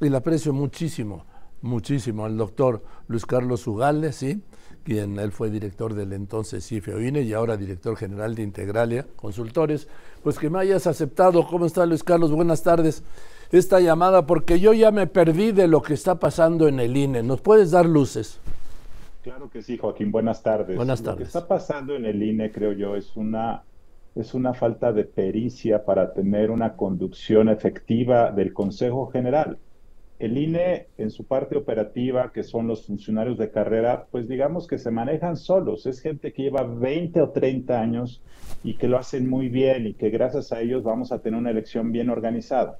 y le aprecio muchísimo, muchísimo al doctor Luis Carlos Ugales, ¿sí? quien él fue director del entonces CIFEOINE y ahora director general de Integralia Consultores, pues que me hayas aceptado. ¿Cómo está Luis Carlos? Buenas tardes. Esta llamada porque yo ya me perdí de lo que está pasando en el INE. ¿Nos puedes dar luces? Claro que sí, Joaquín. Buenas tardes. Buenas tardes. Lo que está pasando en el INE, creo yo, es una es una falta de pericia para tener una conducción efectiva del Consejo General el INE en su parte operativa, que son los funcionarios de carrera, pues digamos que se manejan solos. Es gente que lleva 20 o 30 años y que lo hacen muy bien y que gracias a ellos vamos a tener una elección bien organizada.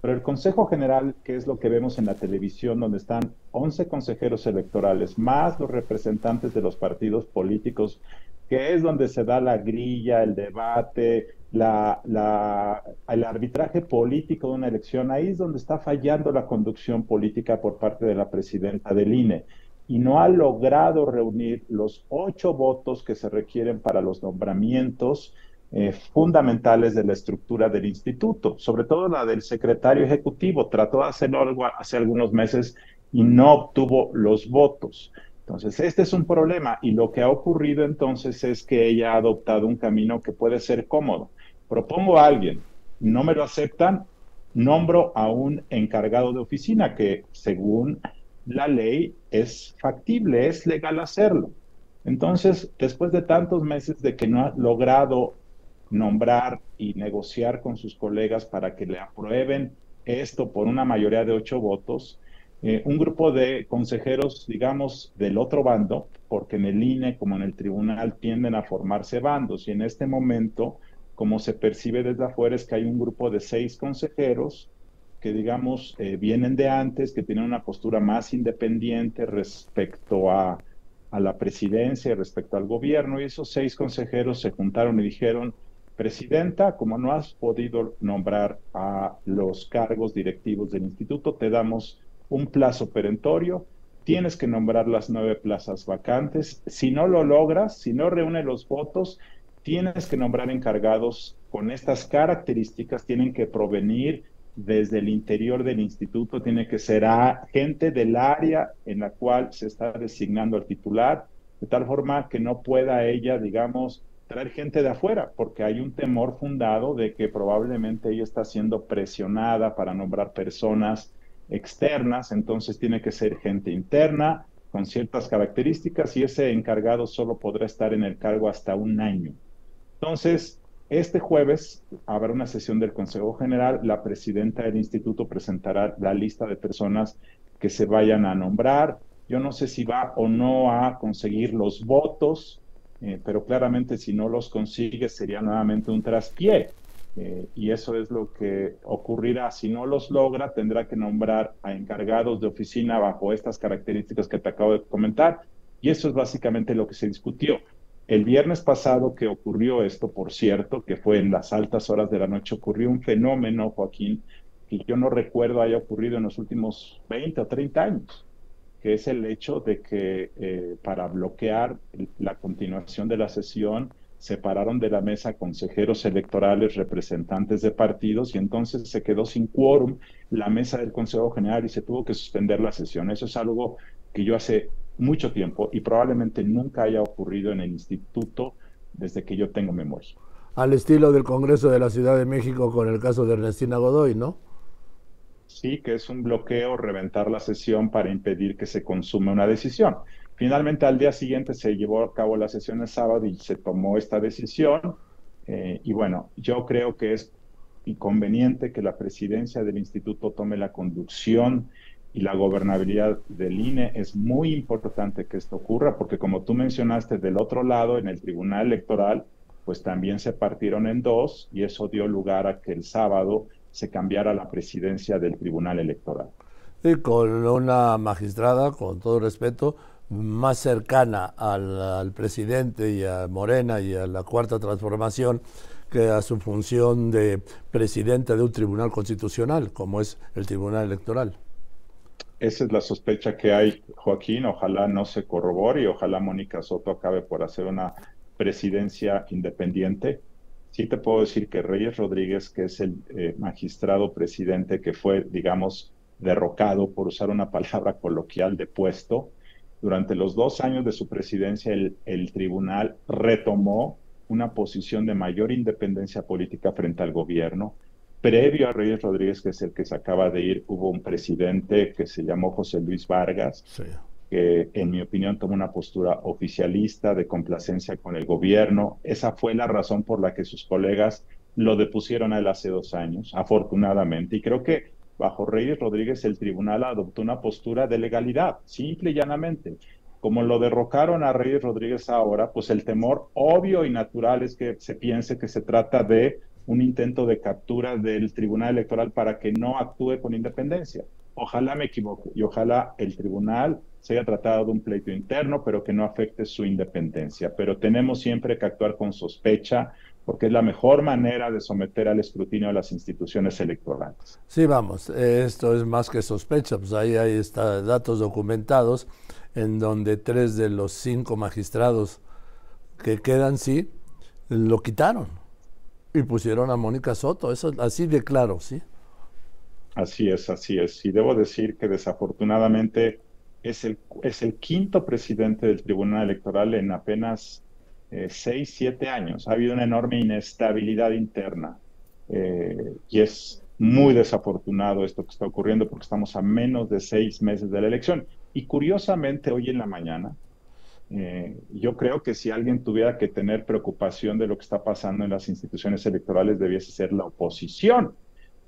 Pero el Consejo General, que es lo que vemos en la televisión, donde están 11 consejeros electorales, más los representantes de los partidos políticos, que es donde se da la grilla, el debate, la, el arbitraje político de una elección, ahí es donde está fallando la conducción política por parte de la presidenta del INE y no ha logrado reunir los ocho votos que se requieren para los nombramientos eh, fundamentales de la estructura del instituto, sobre todo la del secretario ejecutivo. Trató de hacerlo hace algunos meses y no obtuvo los votos. Entonces, este es un problema y lo que ha ocurrido entonces es que ella ha adoptado un camino que puede ser cómodo propongo a alguien, no me lo aceptan, nombro a un encargado de oficina que según la ley es factible, es legal hacerlo. Entonces, después de tantos meses de que no ha logrado nombrar y negociar con sus colegas para que le aprueben esto por una mayoría de ocho votos, eh, un grupo de consejeros, digamos, del otro bando, porque en el INE como en el tribunal tienden a formarse bandos y en este momento como se percibe desde afuera es que hay un grupo de seis consejeros que, digamos, eh, vienen de antes, que tienen una postura más independiente respecto a, a la presidencia, respecto al gobierno, y esos seis consejeros se juntaron y dijeron, Presidenta, como no has podido nombrar a los cargos directivos del instituto, te damos un plazo perentorio, tienes que nombrar las nueve plazas vacantes. Si no lo logras, si no reúne los votos, tienes que nombrar encargados con estas características, tienen que provenir desde el interior del instituto, tiene que ser gente del área en la cual se está designando el titular, de tal forma que no pueda ella, digamos, traer gente de afuera, porque hay un temor fundado de que probablemente ella está siendo presionada para nombrar personas externas, entonces tiene que ser gente interna con ciertas características y ese encargado solo podrá estar en el cargo hasta un año. Entonces, este jueves habrá una sesión del Consejo General. La presidenta del instituto presentará la lista de personas que se vayan a nombrar. Yo no sé si va o no a conseguir los votos, eh, pero claramente si no los consigue sería nuevamente un traspié. Eh, y eso es lo que ocurrirá. Si no los logra, tendrá que nombrar a encargados de oficina bajo estas características que te acabo de comentar. Y eso es básicamente lo que se discutió. El viernes pasado que ocurrió esto, por cierto, que fue en las altas horas de la noche, ocurrió un fenómeno, Joaquín, que yo no recuerdo haya ocurrido en los últimos 20 o 30 años, que es el hecho de que eh, para bloquear la continuación de la sesión, separaron de la mesa consejeros electorales, representantes de partidos, y entonces se quedó sin quórum la mesa del Consejo General y se tuvo que suspender la sesión. Eso es algo que yo hace mucho tiempo y probablemente nunca haya ocurrido en el instituto desde que yo tengo memoria. Al estilo del Congreso de la Ciudad de México con el caso de Ernestina Godoy, ¿no? Sí, que es un bloqueo, reventar la sesión para impedir que se consume una decisión. Finalmente, al día siguiente se llevó a cabo la sesión el sábado y se tomó esta decisión. Eh, y bueno, yo creo que es inconveniente que la presidencia del instituto tome la conducción y la gobernabilidad del INE. Es muy importante que esto ocurra porque como tú mencionaste, del otro lado, en el Tribunal Electoral, pues también se partieron en dos y eso dio lugar a que el sábado se cambiara la presidencia del Tribunal Electoral. Y con una magistrada, con todo respeto, más cercana al, al, presidente y a Morena y a la cuarta transformación que a su función de presidente de un tribunal constitucional, como es el Tribunal Electoral. Esa es la sospecha que hay, Joaquín. Ojalá no se corrobore y ojalá Mónica Soto acabe por hacer una presidencia independiente. Sí te puedo decir que Reyes Rodríguez, que es el eh, magistrado presidente que fue, digamos, derrocado, por usar una palabra coloquial, de puesto. Durante los dos años de su presidencia, el tribunal retomó una posición de mayor independencia política frente al gobierno. Previo a Reyes Rodríguez, que es el que se acaba de ir, hubo un presidente que se llamó José Luis Vargas, que en mi opinión tomó una postura oficialista de complacencia con el gobierno. Esa fue la razón por la que sus colegas lo depusieron a él hace dos años, afortunadamente. Y creo que bajo Reyes Rodríguez el tribunal adoptó una postura de legalidad, simple y llanamente. Como lo derrocaron a Reyes Rodríguez ahora, pues el temor obvio y natural es que se piense que se trata de un intento de captura del Tribunal Electoral para que no actúe con independencia. Ojalá me equivoque y ojalá el tribunal se haya tratado de un pleito interno, pero que no afecte su independencia. Pero tenemos siempre que actuar con sospecha, porque es la mejor manera de someter al escrutinio a las instituciones electorales. Sí, vamos, esto es más que sospecha, pues ahí hay datos documentados en donde tres de los cinco magistrados que quedan, sí, lo quitaron y pusieron a Mónica Soto, eso así de claro, ¿sí? Así es, así es. Y debo decir que desafortunadamente es el, es el quinto presidente del Tribunal Electoral en apenas eh, seis, siete años. Ha habido una enorme inestabilidad interna eh, y es muy desafortunado esto que está ocurriendo porque estamos a menos de seis meses de la elección. Y curiosamente, hoy en la mañana, eh, yo creo que si alguien tuviera que tener preocupación de lo que está pasando en las instituciones electorales, debiese ser la oposición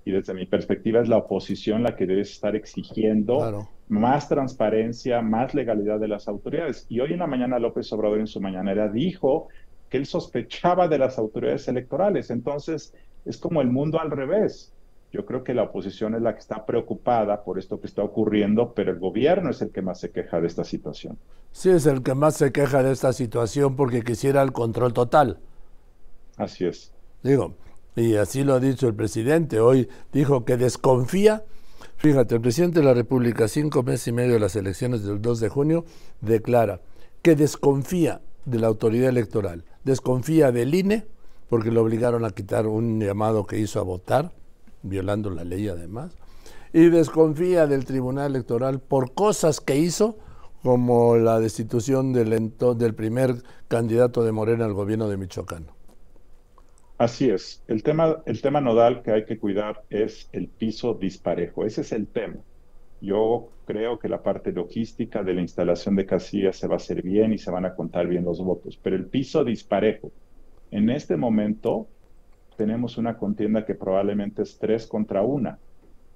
y desde mi perspectiva es la oposición la que debe estar exigiendo más transparencia, más legalidad de las autoridades. Y hoy en la mañana López Obrador en su mañanera dijo que él sospechaba de las autoridades electorales. Entonces es como el mundo al revés. Yo creo que la oposición es la que está preocupada por esto que está ocurriendo, pero el gobierno es el que más se queja de esta situación. Sí, es el que más se queja de esta situación porque quisiera el control total. Así es. Digo, y así lo ha dicho el presidente. Hoy dijo que desconfía. Fíjate, el presidente de la República, cinco meses y medio de las elecciones del 2 de junio, declara que desconfía de la autoridad electoral, desconfía del INE, porque lo obligaron a quitar un llamado que hizo a votar, violando la ley además, y desconfía del Tribunal Electoral por cosas que hizo, como la destitución del, del primer candidato de Morena al gobierno de Michoacán. Así es. El tema, el tema nodal que hay que cuidar es el piso disparejo. Ese es el tema. Yo creo que la parte logística de la instalación de casillas se va a hacer bien y se van a contar bien los votos, pero el piso disparejo. En este momento tenemos una contienda que probablemente es tres contra una,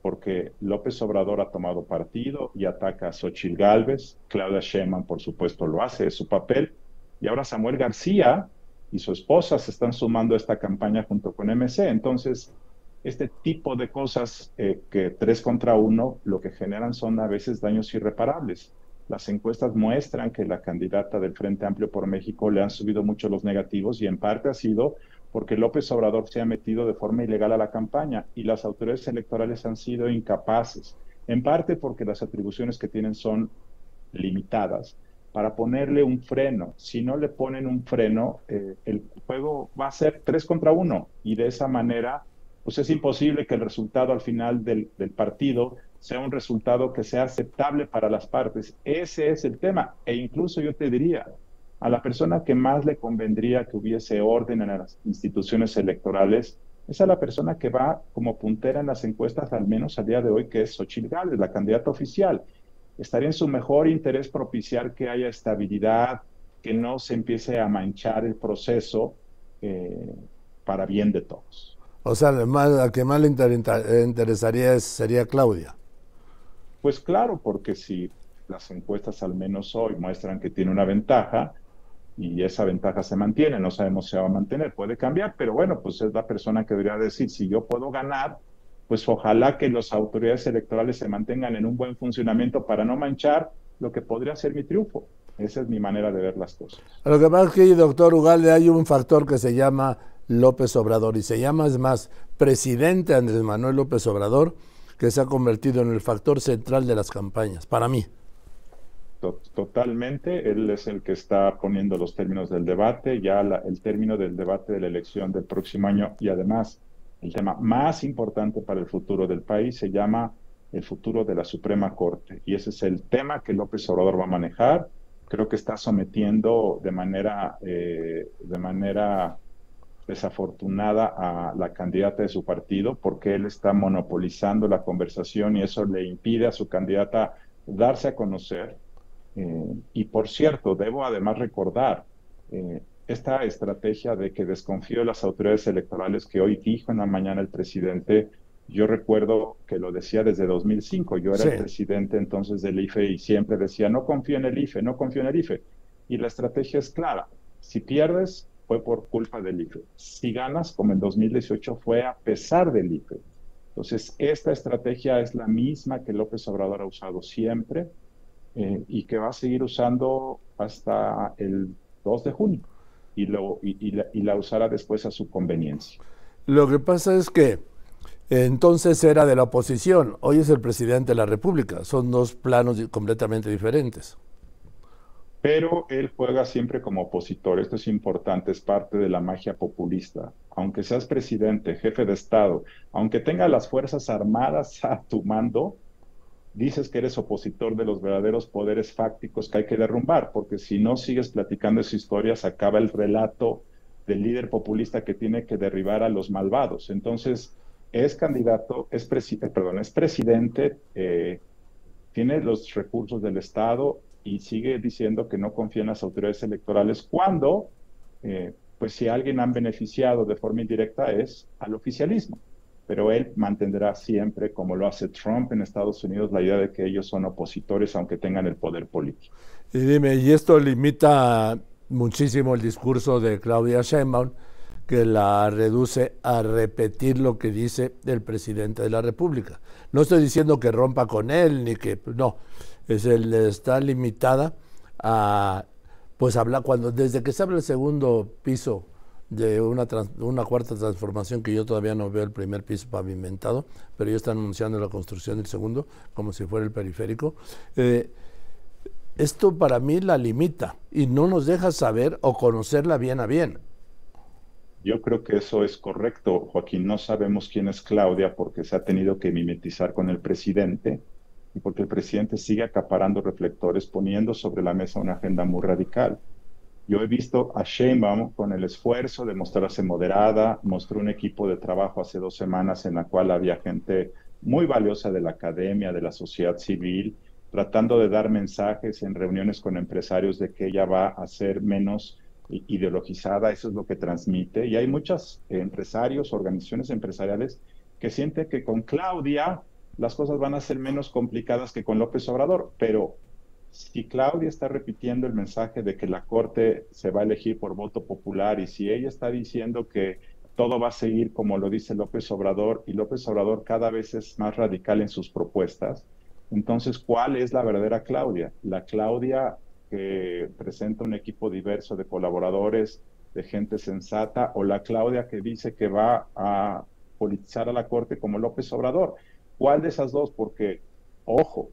porque López Obrador ha tomado partido y ataca a Xochitl Gálvez, Claudia Sheinbaum por supuesto lo hace, es su papel, y ahora Samuel García y su esposa se están sumando a esta campaña junto con MC. Entonces, este tipo de cosas eh, que tres contra uno lo que generan son a veces daños irreparables. Las encuestas muestran que la candidata del Frente Amplio por México le han subido mucho los negativos y en parte ha sido porque López Obrador se ha metido de forma ilegal a la campaña y las autoridades electorales han sido incapaces, en parte porque las atribuciones que tienen son limitadas para ponerle un freno. Si no le ponen un freno, eh, el juego va a ser tres contra uno y de esa manera, pues es imposible que el resultado al final del, del partido sea un resultado que sea aceptable para las partes. Ese es el tema. E incluso yo te diría, a la persona que más le convendría que hubiese orden en las instituciones electorales, es a la persona que va como puntera en las encuestas, al menos al día de hoy, que es Xochitl Gálvez, la candidata oficial estaría en su mejor interés propiciar que haya estabilidad, que no se empiece a manchar el proceso eh, para bien de todos. O sea, a que más le interesaría sería Claudia. Pues claro, porque si las encuestas al menos hoy muestran que tiene una ventaja y esa ventaja se mantiene, no sabemos si se va a mantener, puede cambiar, pero bueno, pues es la persona que debería decir, si yo puedo ganar, pues ojalá que las autoridades electorales se mantengan en un buen funcionamiento para no manchar lo que podría ser mi triunfo. Esa es mi manera de ver las cosas. Lo que pasa es que, doctor Ugalde, hay un factor que se llama López Obrador y se llama, es más, presidente Andrés Manuel López Obrador, que se ha convertido en el factor central de las campañas, para mí. Totalmente, él es el que está poniendo los términos del debate, ya el término del debate de la elección del próximo año y además el tema más importante para el futuro del país se llama el futuro de la Suprema Corte. Y ese es el tema que López Obrador va a manejar. Creo que está sometiendo de manera, eh, de manera desafortunada a la candidata de su partido porque él está monopolizando la conversación y eso le impide a su candidata darse a conocer. Eh, y por cierto, debo además recordar eh, esta estrategia de que desconfío de las autoridades electorales que hoy dijo en la mañana el presidente yo recuerdo que lo decía desde 2005, yo era el presidente entonces del IFE y siempre decía, no confío en el IFE, no confío en el IFE. Y la estrategia es clara, si pierdes fue por culpa del IFE, si ganas como en 2018 fue a pesar del IFE. Entonces, esta estrategia es la misma que López Obrador ha usado siempre eh, y que va a seguir usando hasta el 2 de junio y, lo, y, la, y la usará después a su conveniencia. Lo que pasa es que entonces era de la oposición, hoy es el presidente de la República, son dos planos completamente diferentes. Pero él juega siempre como opositor, esto es importante, es parte de la magia populista. Aunque seas presidente, jefe de Estado, aunque tenga las Fuerzas Armadas a tu mando, dices que eres opositor de los verdaderos poderes fácticos que hay que derrumbar, porque si no sigues platicando esa historia, se acaba el relato del líder populista que tiene que derribar a los malvados. Entonces, es candidato, es, eh, perdón, es presidente, eh, tiene los recursos del Estado y sigue diciendo que no confía en las autoridades electorales cuando, eh, pues si alguien han beneficiado de forma indirecta es al oficialismo. Pero él mantendrá siempre, como lo hace Trump en Estados Unidos, la idea de que ellos son opositores aunque tengan el poder político. Y dime, ¿y esto limita muchísimo el discurso de Claudia Sheinbaum? que la reduce a repetir lo que dice el presidente de la República. No estoy diciendo que rompa con él, ni que, no, es el, está limitada a, pues hablar, cuando, desde que se abre el segundo piso de una, una cuarta transformación, que yo todavía no veo el primer piso pavimentado, pero ellos están anunciando la construcción del segundo, como si fuera el periférico, eh, esto para mí la limita y no nos deja saber o conocerla bien a bien. Yo creo que eso es correcto, Joaquín. No sabemos quién es Claudia porque se ha tenido que mimetizar con el presidente y porque el presidente sigue acaparando reflectores, poniendo sobre la mesa una agenda muy radical. Yo he visto a Sheinbaum con el esfuerzo de mostrarse moderada, mostró un equipo de trabajo hace dos semanas en la cual había gente muy valiosa de la academia, de la sociedad civil, tratando de dar mensajes en reuniones con empresarios de que ella va a ser menos ideologizada, eso es lo que transmite. Y hay muchos empresarios, organizaciones empresariales que sienten que con Claudia las cosas van a ser menos complicadas que con López Obrador, pero si Claudia está repitiendo el mensaje de que la Corte se va a elegir por voto popular y si ella está diciendo que todo va a seguir como lo dice López Obrador y López Obrador cada vez es más radical en sus propuestas, entonces, ¿cuál es la verdadera Claudia? La Claudia que presenta un equipo diverso de colaboradores, de gente sensata, o la Claudia que dice que va a politizar a la Corte como López Obrador. ¿Cuál de esas dos? Porque, ojo,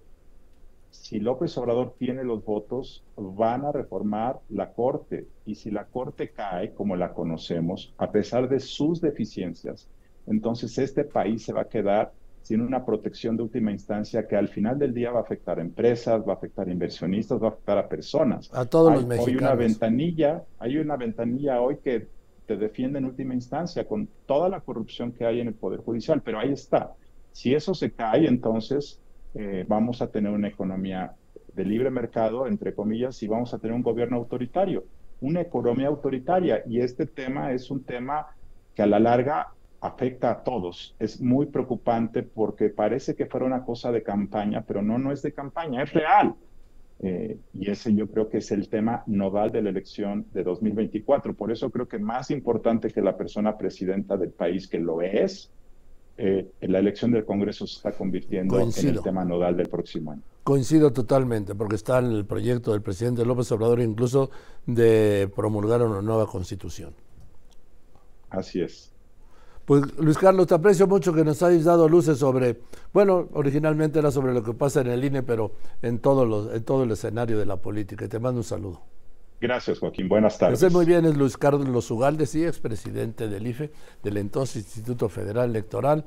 si López Obrador tiene los votos, van a reformar la Corte. Y si la Corte cae, como la conocemos, a pesar de sus deficiencias, entonces este país se va a quedar sin una protección de última instancia que al final del día va a afectar a empresas, va a afectar a inversionistas, va a afectar a personas. A todos los mexicanos. Hay una ventanilla, hay una ventanilla hoy que te defiende en última instancia con toda la corrupción que hay en el Poder Judicial, pero ahí está. Si eso se cae, entonces eh, vamos a tener una economía de libre mercado, entre comillas, y vamos a tener un gobierno autoritario, una economía autoritaria. Y este tema es un tema que a la larga afecta a todos. Es muy preocupante porque parece que fuera una cosa de campaña, pero no, no es de campaña, es real. Eh, y ese yo creo que es el tema nodal de la elección de 2024. Por eso creo que más importante que la persona presidenta del país, que lo es, eh, la elección del Congreso se está convirtiendo en el tema nodal del próximo año. Coincido totalmente, porque está en el proyecto del presidente López Obrador incluso de promulgar una nueva constitución. Así es. Pues Luis Carlos, te aprecio mucho que nos hayas dado luces sobre, bueno, originalmente era sobre lo que pasa en el INE, pero en los, en todo el escenario de la política. Te mando un saludo. Gracias, Joaquín. Buenas tardes. Estoy muy bien, es Luis Carlos Ugalde, sí, expresidente del IFE, del entonces Instituto Federal Electoral.